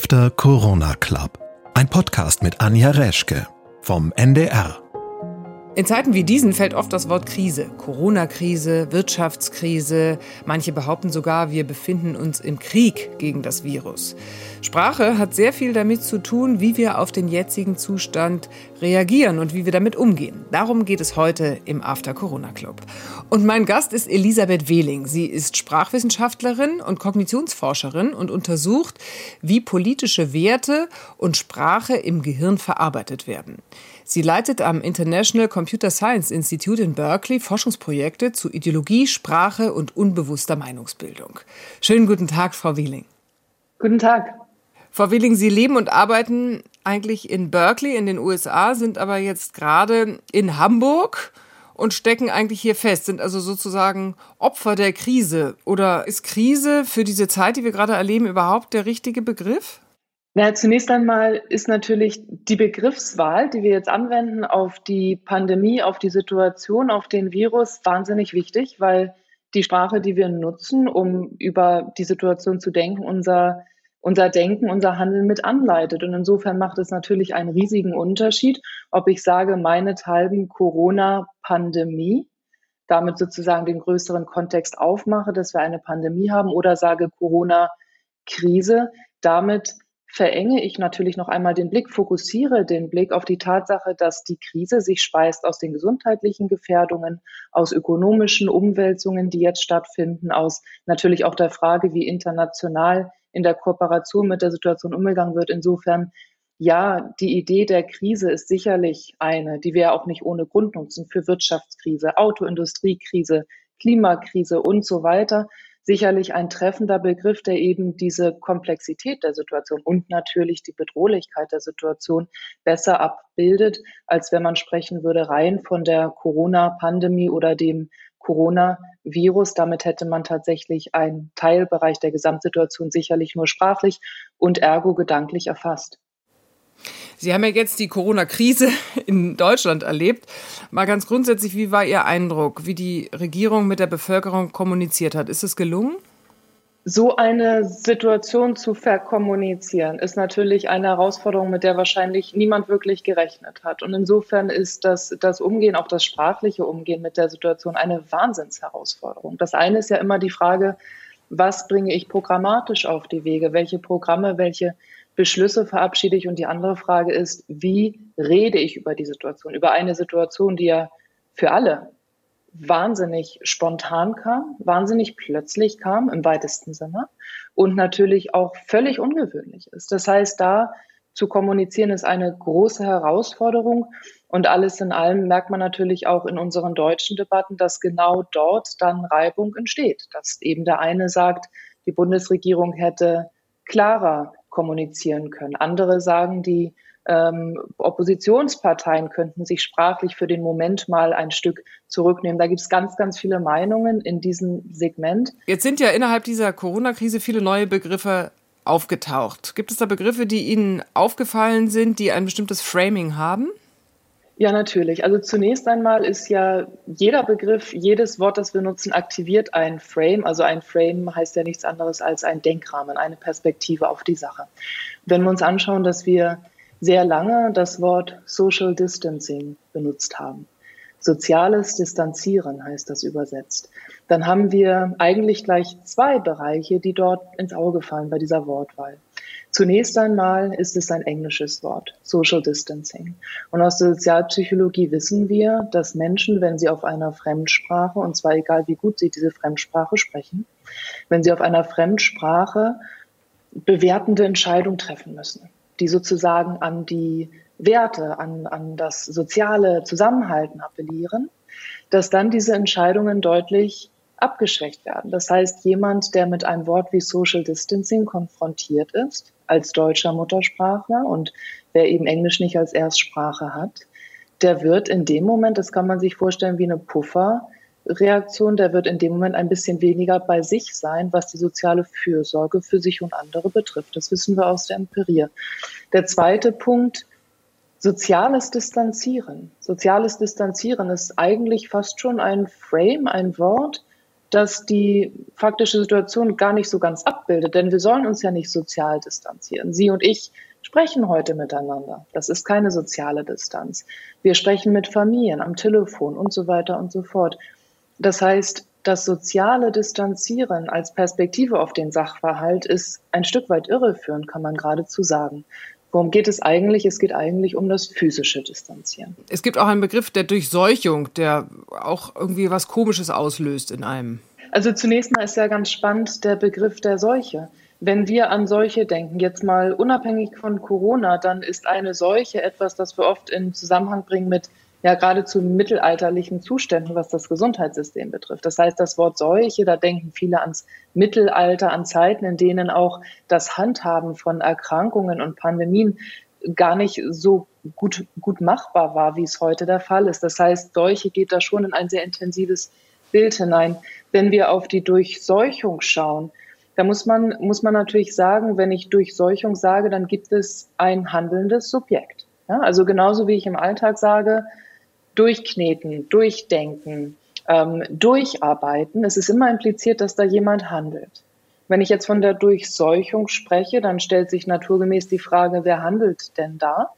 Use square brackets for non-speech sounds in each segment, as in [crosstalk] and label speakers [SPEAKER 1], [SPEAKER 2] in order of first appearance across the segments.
[SPEAKER 1] After Corona Club. Ein Podcast mit Anja Reschke vom NDR.
[SPEAKER 2] In Zeiten wie diesen fällt oft das Wort Krise. Corona-Krise, Wirtschaftskrise. Manche behaupten sogar, wir befinden uns im Krieg gegen das Virus. Sprache hat sehr viel damit zu tun, wie wir auf den jetzigen Zustand reagieren und wie wir damit umgehen. Darum geht es heute im After Corona Club. Und mein Gast ist Elisabeth Wehling. Sie ist Sprachwissenschaftlerin und Kognitionsforscherin und untersucht, wie politische Werte und Sprache im Gehirn verarbeitet werden. Sie leitet am International Computer Science Institute in Berkeley Forschungsprojekte zu Ideologie, Sprache und unbewusster Meinungsbildung. Schönen guten Tag, Frau Wieling.
[SPEAKER 3] Guten Tag.
[SPEAKER 2] Frau Wieling, Sie leben und arbeiten eigentlich in Berkeley in den USA, sind aber jetzt gerade in Hamburg und stecken eigentlich hier fest, sind also sozusagen Opfer der Krise. Oder ist Krise für diese Zeit, die wir gerade erleben, überhaupt der richtige Begriff?
[SPEAKER 3] Na, zunächst einmal ist natürlich die Begriffswahl, die wir jetzt anwenden auf die Pandemie, auf die Situation, auf den Virus, wahnsinnig wichtig, weil die Sprache, die wir nutzen, um über die Situation zu denken, unser, unser Denken, unser Handeln mit anleitet. Und insofern macht es natürlich einen riesigen Unterschied, ob ich sage, meinethalben Corona-Pandemie, damit sozusagen den größeren Kontext aufmache, dass wir eine Pandemie haben, oder sage Corona-Krise, damit verenge ich natürlich noch einmal den Blick, fokussiere den Blick auf die Tatsache, dass die Krise sich speist aus den gesundheitlichen Gefährdungen, aus ökonomischen Umwälzungen, die jetzt stattfinden, aus natürlich auch der Frage, wie international in der Kooperation mit der Situation umgegangen wird. Insofern, ja, die Idee der Krise ist sicherlich eine, die wir auch nicht ohne Grund nutzen für Wirtschaftskrise, Autoindustriekrise, Klimakrise und so weiter sicherlich ein treffender Begriff, der eben diese Komplexität der Situation und natürlich die Bedrohlichkeit der Situation besser abbildet, als wenn man sprechen würde rein von der Corona-Pandemie oder dem Coronavirus. Damit hätte man tatsächlich einen Teilbereich der Gesamtsituation sicherlich nur sprachlich und ergo gedanklich erfasst.
[SPEAKER 2] Sie haben ja jetzt die Corona-Krise [laughs] in Deutschland erlebt. Mal ganz grundsätzlich, wie war Ihr Eindruck, wie die Regierung mit der Bevölkerung kommuniziert hat? Ist es gelungen?
[SPEAKER 3] So eine Situation zu verkommunizieren, ist natürlich eine Herausforderung, mit der wahrscheinlich niemand wirklich gerechnet hat. Und insofern ist das, das Umgehen, auch das sprachliche Umgehen mit der Situation eine Wahnsinnsherausforderung. Das eine ist ja immer die Frage, was bringe ich programmatisch auf die Wege? Welche Programme, welche Beschlüsse verabschiede ich? Und die andere Frage ist, wie rede ich über die Situation? Über eine Situation, die ja für alle wahnsinnig spontan kam, wahnsinnig plötzlich kam im weitesten Sinne und natürlich auch völlig ungewöhnlich ist. Das heißt, da zu kommunizieren ist eine große Herausforderung und alles in allem merkt man natürlich auch in unseren deutschen Debatten, dass genau dort dann Reibung entsteht, dass eben der eine sagt, die Bundesregierung hätte klarer kommunizieren können. Andere sagen, die ähm, Oppositionsparteien könnten sich sprachlich für den Moment mal ein Stück zurücknehmen. Da gibt es ganz, ganz viele Meinungen in diesem Segment.
[SPEAKER 2] Jetzt sind ja innerhalb dieser Corona-Krise viele neue Begriffe aufgetaucht. Gibt es da Begriffe, die Ihnen aufgefallen sind, die ein bestimmtes Framing haben?
[SPEAKER 3] Ja, natürlich. Also zunächst einmal ist ja jeder Begriff, jedes Wort, das wir nutzen, aktiviert ein Frame. Also ein Frame heißt ja nichts anderes als ein Denkrahmen, eine Perspektive auf die Sache. Wenn wir uns anschauen, dass wir sehr lange das Wort Social Distancing benutzt haben. Soziales Distanzieren heißt das übersetzt. Dann haben wir eigentlich gleich zwei Bereiche, die dort ins Auge fallen bei dieser Wortwahl. Zunächst einmal ist es ein englisches Wort, Social Distancing. Und aus der Sozialpsychologie wissen wir, dass Menschen, wenn sie auf einer Fremdsprache, und zwar egal wie gut sie diese Fremdsprache sprechen, wenn sie auf einer Fremdsprache bewertende Entscheidungen treffen müssen, die sozusagen an die Werte, an, an das soziale Zusammenhalten appellieren, dass dann diese Entscheidungen deutlich abgeschwächt werden. Das heißt, jemand, der mit einem Wort wie Social Distancing konfrontiert ist, als deutscher Muttersprachler und wer eben Englisch nicht als Erstsprache hat, der wird in dem Moment, das kann man sich vorstellen wie eine Pufferreaktion, der wird in dem Moment ein bisschen weniger bei sich sein, was die soziale Fürsorge für sich und andere betrifft. Das wissen wir aus der Empirie. Der zweite Punkt, soziales Distanzieren. Soziales Distanzieren ist eigentlich fast schon ein Frame, ein Wort, das die faktische Situation gar nicht so ganz abbildet, denn wir sollen uns ja nicht sozial distanzieren. Sie und ich sprechen heute miteinander. Das ist keine soziale Distanz. Wir sprechen mit Familien am Telefon und so weiter und so fort. Das heißt, das soziale Distanzieren als Perspektive auf den Sachverhalt ist ein Stück weit irreführend, kann man geradezu sagen. Worum geht es eigentlich? Es geht eigentlich um das physische Distanzieren.
[SPEAKER 2] Es gibt auch einen Begriff der Durchseuchung, der auch irgendwie was Komisches auslöst in einem.
[SPEAKER 3] Also zunächst mal ist ja ganz spannend der Begriff der Seuche. Wenn wir an Seuche denken, jetzt mal unabhängig von Corona, dann ist eine Seuche etwas, das wir oft in Zusammenhang bringen mit ja geradezu mittelalterlichen Zuständen, was das Gesundheitssystem betrifft. Das heißt, das Wort Seuche, da denken viele ans Mittelalter, an Zeiten, in denen auch das Handhaben von Erkrankungen und Pandemien gar nicht so gut, gut machbar war, wie es heute der Fall ist. Das heißt, Seuche geht da schon in ein sehr intensives Bild hinein. Wenn wir auf die Durchseuchung schauen, da muss man, muss man natürlich sagen, wenn ich Durchseuchung sage, dann gibt es ein handelndes Subjekt. Ja, also genauso wie ich im Alltag sage, durchkneten, durchdenken, ähm, durcharbeiten. Es ist immer impliziert, dass da jemand handelt. Wenn ich jetzt von der Durchseuchung spreche, dann stellt sich naturgemäß die Frage, wer handelt denn da?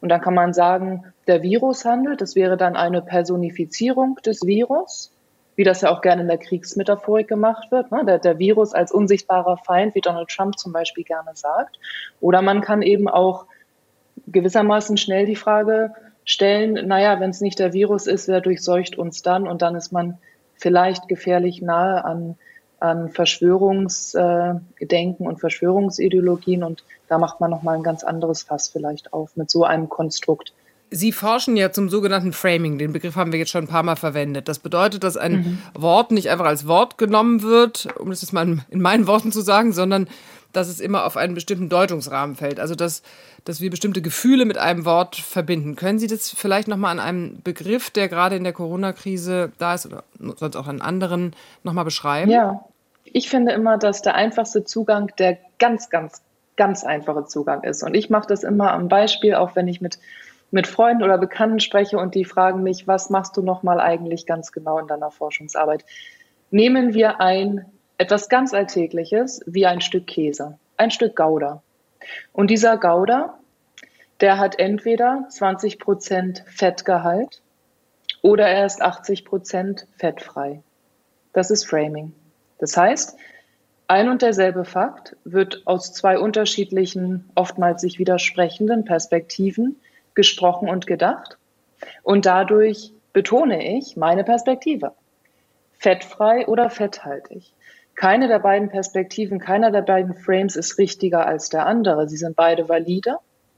[SPEAKER 3] Und dann kann man sagen, der Virus handelt. Das wäre dann eine Personifizierung des Virus, wie das ja auch gerne in der Kriegsmetaphorik gemacht wird. Ne? Der, der Virus als unsichtbarer Feind, wie Donald Trump zum Beispiel gerne sagt. Oder man kann eben auch gewissermaßen schnell die Frage stellen, naja, wenn es nicht der Virus ist, wer durchseucht uns dann? Und dann ist man vielleicht gefährlich nahe an, an Verschwörungsgedenken äh, und Verschwörungsideologien. Und da macht man nochmal ein ganz anderes Fass vielleicht auf mit so einem Konstrukt.
[SPEAKER 2] Sie forschen ja zum sogenannten Framing. Den Begriff haben wir jetzt schon ein paar Mal verwendet. Das bedeutet, dass ein mhm. Wort nicht einfach als Wort genommen wird, um das jetzt mal in meinen Worten zu sagen, sondern dass es immer auf einen bestimmten Deutungsrahmen fällt. Also dass, dass wir bestimmte Gefühle mit einem Wort verbinden. Können Sie das vielleicht nochmal an einem Begriff, der gerade in der Corona-Krise da ist oder sonst auch an anderen, nochmal beschreiben?
[SPEAKER 3] Ja, ich finde immer, dass der einfachste Zugang der ganz, ganz, ganz einfache Zugang ist. Und ich mache das immer am Beispiel, auch wenn ich mit, mit Freunden oder Bekannten spreche und die fragen mich, was machst du nochmal eigentlich ganz genau in deiner Forschungsarbeit? Nehmen wir ein etwas ganz Alltägliches wie ein Stück Käse, ein Stück Gouda. Und dieser Gouda, der hat entweder 20 Prozent Fettgehalt oder er ist 80 Prozent fettfrei. Das ist Framing. Das heißt, ein und derselbe Fakt wird aus zwei unterschiedlichen, oftmals sich widersprechenden Perspektiven gesprochen und gedacht. Und dadurch betone ich meine Perspektive. Fettfrei oder fetthaltig. Keine der beiden Perspektiven, keiner der beiden Frames ist richtiger als der andere. Sie sind beide valide.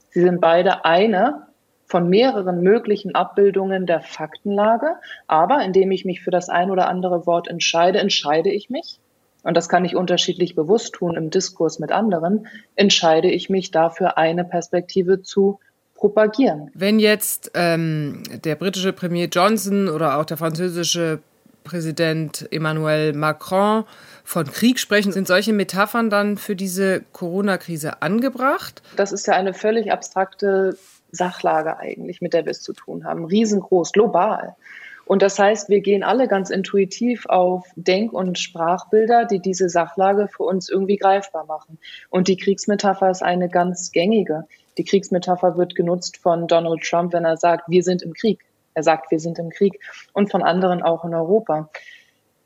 [SPEAKER 3] Sie sind beide eine von mehreren möglichen Abbildungen der Faktenlage. Aber indem ich mich für das ein oder andere Wort entscheide, entscheide ich mich. Und das kann ich unterschiedlich bewusst tun im Diskurs mit anderen, entscheide ich mich dafür, eine Perspektive zu propagieren.
[SPEAKER 2] Wenn jetzt ähm, der britische Premier Johnson oder auch der französische Präsident Emmanuel Macron von Krieg sprechen, sind solche Metaphern dann für diese Corona-Krise angebracht?
[SPEAKER 3] Das ist ja eine völlig abstrakte Sachlage eigentlich, mit der wir es zu tun haben. Riesengroß, global. Und das heißt, wir gehen alle ganz intuitiv auf Denk- und Sprachbilder, die diese Sachlage für uns irgendwie greifbar machen. Und die Kriegsmetapher ist eine ganz gängige. Die Kriegsmetapher wird genutzt von Donald Trump, wenn er sagt, wir sind im Krieg. Er sagt, wir sind im Krieg und von anderen auch in Europa.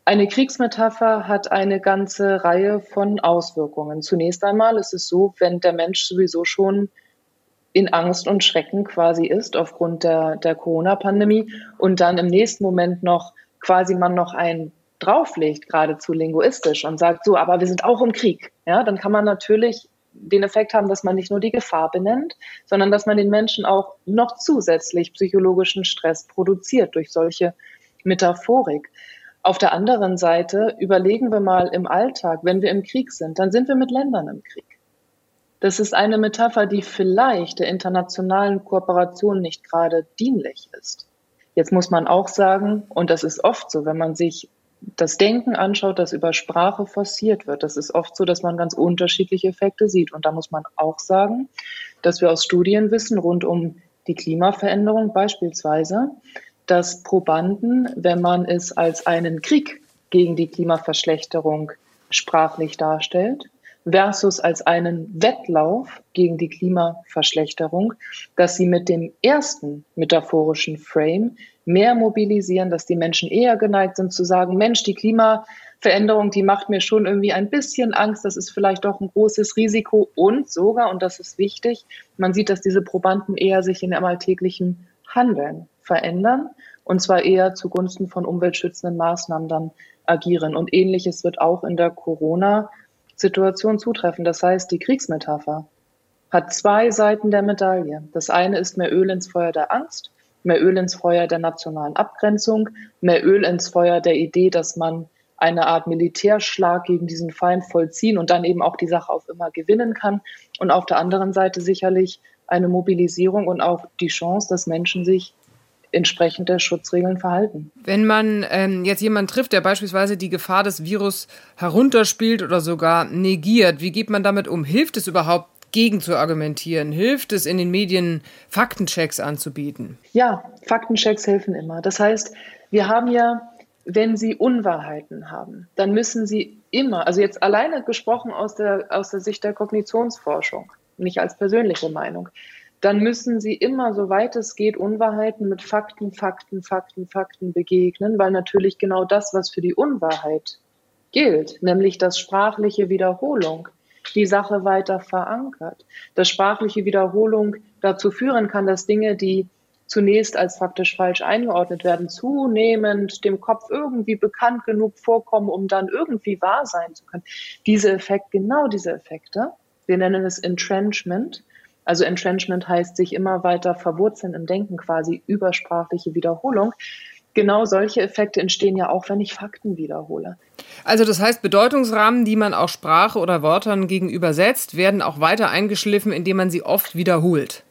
[SPEAKER 3] Eine Kriegsmetapher hat eine ganze Reihe von Auswirkungen. Zunächst einmal ist es so, wenn der Mensch sowieso schon in Angst und Schrecken quasi ist aufgrund der, der Corona-Pandemie und dann im nächsten Moment noch quasi man noch einen drauflegt, geradezu linguistisch und sagt so, aber wir sind auch im Krieg. Ja, dann kann man natürlich den Effekt haben, dass man nicht nur die Gefahr benennt, sondern dass man den Menschen auch noch zusätzlich psychologischen Stress produziert durch solche Metaphorik. Auf der anderen Seite überlegen wir mal im Alltag, wenn wir im Krieg sind, dann sind wir mit Ländern im Krieg. Das ist eine Metapher, die vielleicht der internationalen Kooperation nicht gerade dienlich ist. Jetzt muss man auch sagen, und das ist oft so, wenn man sich das Denken anschaut, das über Sprache forciert wird. Das ist oft so, dass man ganz unterschiedliche Effekte sieht. Und da muss man auch sagen, dass wir aus Studien wissen rund um die Klimaveränderung beispielsweise, dass Probanden, wenn man es als einen Krieg gegen die Klimaverschlechterung sprachlich darstellt, versus als einen Wettlauf gegen die Klimaverschlechterung, dass sie mit dem ersten metaphorischen Frame mehr mobilisieren, dass die Menschen eher geneigt sind zu sagen, Mensch, die Klimaveränderung, die macht mir schon irgendwie ein bisschen Angst, das ist vielleicht doch ein großes Risiko und sogar, und das ist wichtig, man sieht, dass diese Probanden eher sich in ihrem alltäglichen Handeln verändern und zwar eher zugunsten von umweltschützenden Maßnahmen dann agieren. Und ähnliches wird auch in der Corona-Situation zutreffen. Das heißt, die Kriegsmetapher hat zwei Seiten der Medaille. Das eine ist mehr Öl ins Feuer der Angst, mehr Öl ins Feuer der nationalen Abgrenzung, mehr Öl ins Feuer der Idee, dass man eine Art Militärschlag gegen diesen Feind vollziehen und dann eben auch die Sache auf immer gewinnen kann. Und auf der anderen Seite sicherlich eine Mobilisierung und auch die Chance, dass Menschen sich entsprechend der Schutzregeln verhalten.
[SPEAKER 2] Wenn man ähm, jetzt jemanden trifft, der beispielsweise die Gefahr des Virus herunterspielt oder sogar negiert, wie geht man damit um? Hilft es überhaupt, gegen zu argumentieren? Hilft es in den Medien, Faktenchecks anzubieten?
[SPEAKER 3] Ja, Faktenchecks helfen immer. Das heißt, wir haben ja, wenn Sie Unwahrheiten haben, dann müssen Sie immer, also jetzt alleine gesprochen aus der, aus der Sicht der Kognitionsforschung, nicht als persönliche Meinung, dann müssen sie immer, soweit es geht, Unwahrheiten mit Fakten, Fakten, Fakten, Fakten begegnen, weil natürlich genau das, was für die Unwahrheit gilt, nämlich das sprachliche Wiederholung, die Sache weiter verankert. Dass sprachliche Wiederholung dazu führen kann, dass Dinge, die zunächst als faktisch falsch eingeordnet werden, zunehmend dem Kopf irgendwie bekannt genug vorkommen, um dann irgendwie wahr sein zu können. Diese Effekte, genau diese Effekte, wir nennen es Entrenchment, also Entrenchment heißt sich immer weiter verwurzeln im Denken quasi übersprachliche Wiederholung. Genau solche Effekte entstehen ja auch, wenn ich Fakten wiederhole.
[SPEAKER 2] Also das heißt, Bedeutungsrahmen, die man auch Sprache oder Wörtern gegenüber setzt, werden auch weiter eingeschliffen, indem man sie oft wiederholt.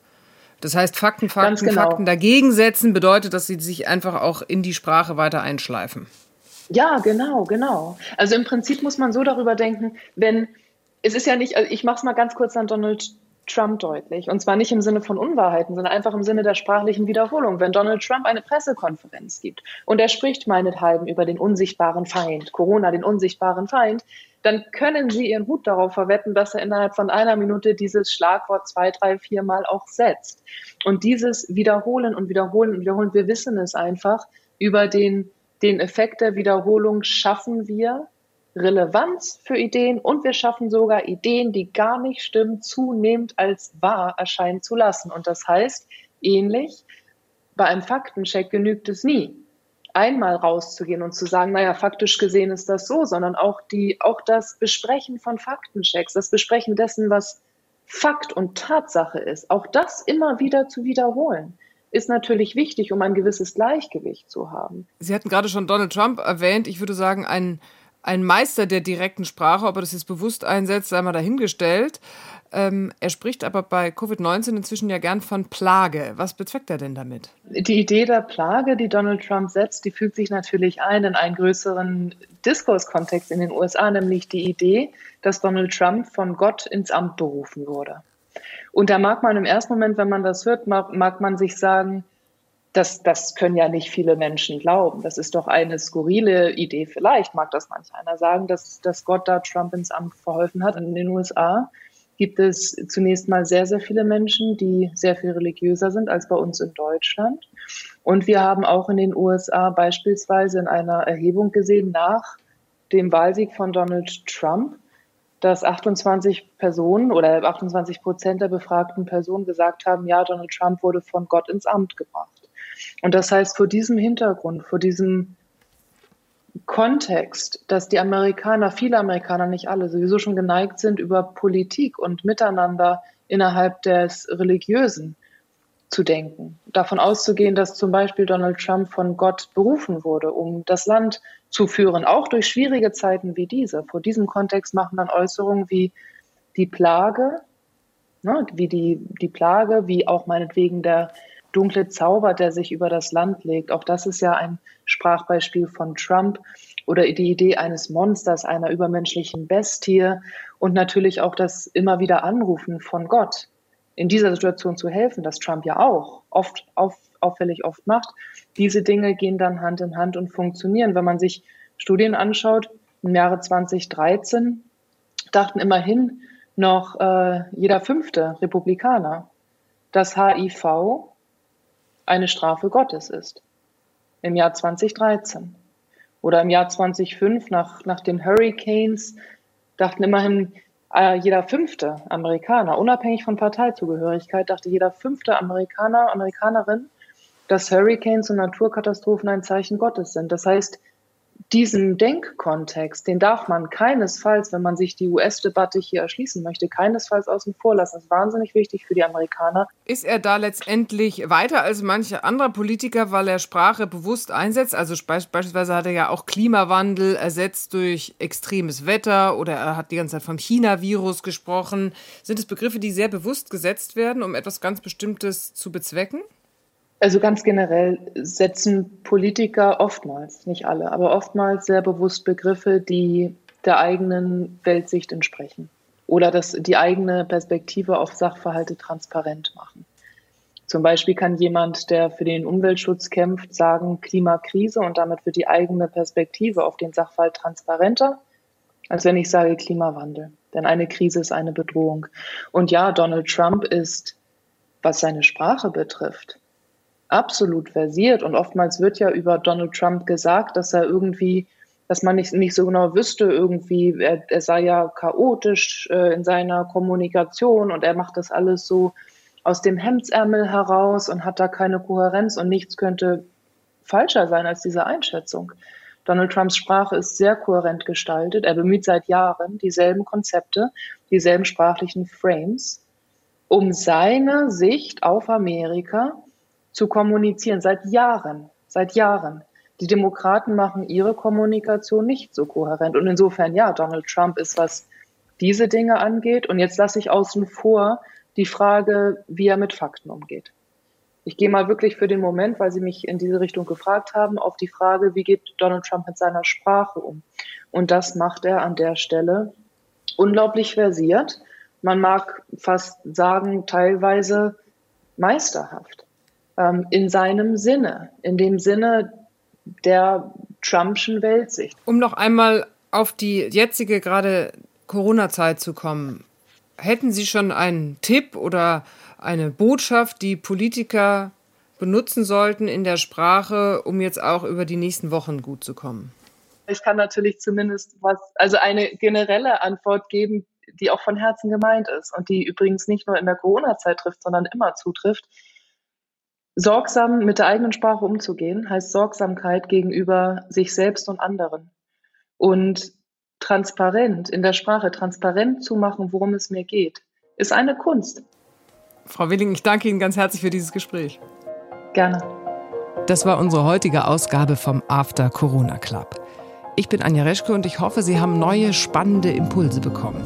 [SPEAKER 2] Das heißt, Fakten, Fakten, genau. Fakten dagegen setzen bedeutet, dass sie sich einfach auch in die Sprache weiter einschleifen.
[SPEAKER 3] Ja, genau, genau. Also im Prinzip muss man so darüber denken, wenn es ist ja nicht, also ich mache es mal ganz kurz an Donald Trump deutlich. Und zwar nicht im Sinne von Unwahrheiten, sondern einfach im Sinne der sprachlichen Wiederholung. Wenn Donald Trump eine Pressekonferenz gibt und er spricht meinethalben über den unsichtbaren Feind, Corona, den unsichtbaren Feind, dann können Sie Ihren Hut darauf verwetten, dass er innerhalb von einer Minute dieses Schlagwort zwei, drei, vier Mal auch setzt. Und dieses Wiederholen und Wiederholen und Wiederholen, wir wissen es einfach, über den, den Effekt der Wiederholung schaffen wir Relevanz für Ideen und wir schaffen sogar Ideen, die gar nicht stimmen, zunehmend als wahr erscheinen zu lassen. Und das heißt, ähnlich, bei einem Faktencheck genügt es nie, einmal rauszugehen und zu sagen, naja, faktisch gesehen ist das so, sondern auch die, auch das Besprechen von Faktenchecks, das Besprechen dessen, was Fakt und Tatsache ist, auch das immer wieder zu wiederholen ist natürlich wichtig, um ein gewisses Gleichgewicht zu haben.
[SPEAKER 2] Sie hatten gerade schon Donald Trump erwähnt. Ich würde sagen, ein ein Meister der direkten Sprache. Ob er das jetzt bewusst einsetzt, sei mal dahingestellt. Ähm, er spricht aber bei Covid-19 inzwischen ja gern von Plage. Was bezweckt er denn damit?
[SPEAKER 3] Die Idee der Plage, die Donald Trump setzt, die fügt sich natürlich ein in einen größeren Diskurskontext in den USA, nämlich die Idee, dass Donald Trump von Gott ins Amt berufen wurde. Und da mag man im ersten Moment, wenn man das hört, mag, mag man sich sagen, das, das können ja nicht viele Menschen glauben. Das ist doch eine skurrile Idee. Vielleicht mag das manch einer sagen, dass, dass Gott da Trump ins Amt verholfen hat. In den USA gibt es zunächst mal sehr, sehr viele Menschen, die sehr viel religiöser sind als bei uns in Deutschland. Und wir haben auch in den USA beispielsweise in einer Erhebung gesehen nach dem Wahlsieg von Donald Trump, dass 28 Personen oder 28 Prozent der befragten Personen gesagt haben, ja, Donald Trump wurde von Gott ins Amt gebracht. Und das heißt, vor diesem Hintergrund, vor diesem Kontext, dass die Amerikaner, viele Amerikaner, nicht alle, sowieso schon geneigt sind, über Politik und Miteinander innerhalb des Religiösen zu denken. Davon auszugehen, dass zum Beispiel Donald Trump von Gott berufen wurde, um das Land zu führen, auch durch schwierige Zeiten wie diese. Vor diesem Kontext machen dann Äußerungen wie die Plage, ne, wie die, die Plage, wie auch meinetwegen der dunkle Zauber, der sich über das Land legt. Auch das ist ja ein Sprachbeispiel von Trump oder die Idee eines Monsters, einer übermenschlichen Bestie und natürlich auch das immer wieder Anrufen von Gott, in dieser Situation zu helfen, das Trump ja auch oft auf, auffällig oft macht. Diese Dinge gehen dann Hand in Hand und funktionieren. Wenn man sich Studien anschaut, im Jahre 2013 dachten immerhin noch äh, jeder fünfte Republikaner, dass HIV eine Strafe Gottes ist. Im Jahr 2013. Oder im Jahr 2005 nach, nach den Hurricanes dachten immerhin äh, jeder fünfte Amerikaner, unabhängig von Parteizugehörigkeit, dachte jeder fünfte Amerikaner, Amerikanerin, dass Hurricanes und Naturkatastrophen ein Zeichen Gottes sind. Das heißt, diesen Denkkontext, den darf man keinesfalls, wenn man sich die US-Debatte hier erschließen möchte, keinesfalls außen vor lassen. Das ist wahnsinnig wichtig für die Amerikaner.
[SPEAKER 2] Ist er da letztendlich weiter als manche andere Politiker, weil er Sprache bewusst einsetzt? Also beispielsweise hat er ja auch Klimawandel ersetzt durch extremes Wetter oder er hat die ganze Zeit vom China-Virus gesprochen. Sind es Begriffe, die sehr bewusst gesetzt werden, um etwas ganz Bestimmtes zu bezwecken?
[SPEAKER 3] Also ganz generell setzen Politiker oftmals, nicht alle, aber oftmals sehr bewusst Begriffe, die der eigenen Weltsicht entsprechen oder das, die eigene Perspektive auf Sachverhalte transparent machen. Zum Beispiel kann jemand, der für den Umweltschutz kämpft, sagen Klimakrise und damit wird die eigene Perspektive auf den Sachverhalt transparenter, als wenn ich sage Klimawandel. Denn eine Krise ist eine Bedrohung. Und ja, Donald Trump ist, was seine Sprache betrifft, absolut versiert. Und oftmals wird ja über Donald Trump gesagt, dass er irgendwie, dass man nicht, nicht so genau wüsste, irgendwie, er, er sei ja chaotisch äh, in seiner Kommunikation und er macht das alles so aus dem Hemdsärmel heraus und hat da keine Kohärenz und nichts könnte falscher sein als diese Einschätzung. Donald Trumps Sprache ist sehr kohärent gestaltet. Er bemüht seit Jahren dieselben Konzepte, dieselben sprachlichen Frames, um seine Sicht auf Amerika zu kommunizieren, seit Jahren, seit Jahren. Die Demokraten machen ihre Kommunikation nicht so kohärent. Und insofern, ja, Donald Trump ist, was diese Dinge angeht. Und jetzt lasse ich außen vor die Frage, wie er mit Fakten umgeht. Ich gehe mal wirklich für den Moment, weil Sie mich in diese Richtung gefragt haben, auf die Frage, wie geht Donald Trump mit seiner Sprache um? Und das macht er an der Stelle unglaublich versiert. Man mag fast sagen, teilweise meisterhaft ähm, in seinem Sinne, in dem Sinne der Trumpschen Weltsicht.
[SPEAKER 2] Um noch einmal auf die jetzige gerade Corona-Zeit zu kommen, hätten Sie schon einen Tipp oder eine Botschaft, die Politiker benutzen sollten in der Sprache, um jetzt auch über die nächsten Wochen gut zu kommen?
[SPEAKER 3] Ich kann natürlich zumindest was, also eine generelle Antwort geben, die auch von Herzen gemeint ist und die übrigens nicht nur in der Corona-Zeit trifft, sondern immer zutrifft. Sorgsam mit der eigenen Sprache umzugehen, heißt Sorgsamkeit gegenüber sich selbst und anderen. Und transparent in der Sprache, transparent zu machen, worum es mir geht, ist eine Kunst.
[SPEAKER 2] Frau Willing, ich danke Ihnen ganz herzlich für dieses Gespräch.
[SPEAKER 3] Gerne.
[SPEAKER 2] Das war unsere heutige Ausgabe vom After Corona Club. Ich bin Anja Reschke und ich hoffe, Sie haben neue spannende Impulse bekommen.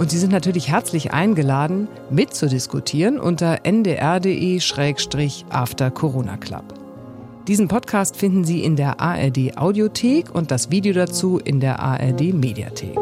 [SPEAKER 2] Und Sie sind natürlich herzlich eingeladen, mitzudiskutieren unter ndr.de-after Corona Club. Diesen Podcast finden Sie in der ARD Audiothek und das Video dazu in der ARD Mediathek.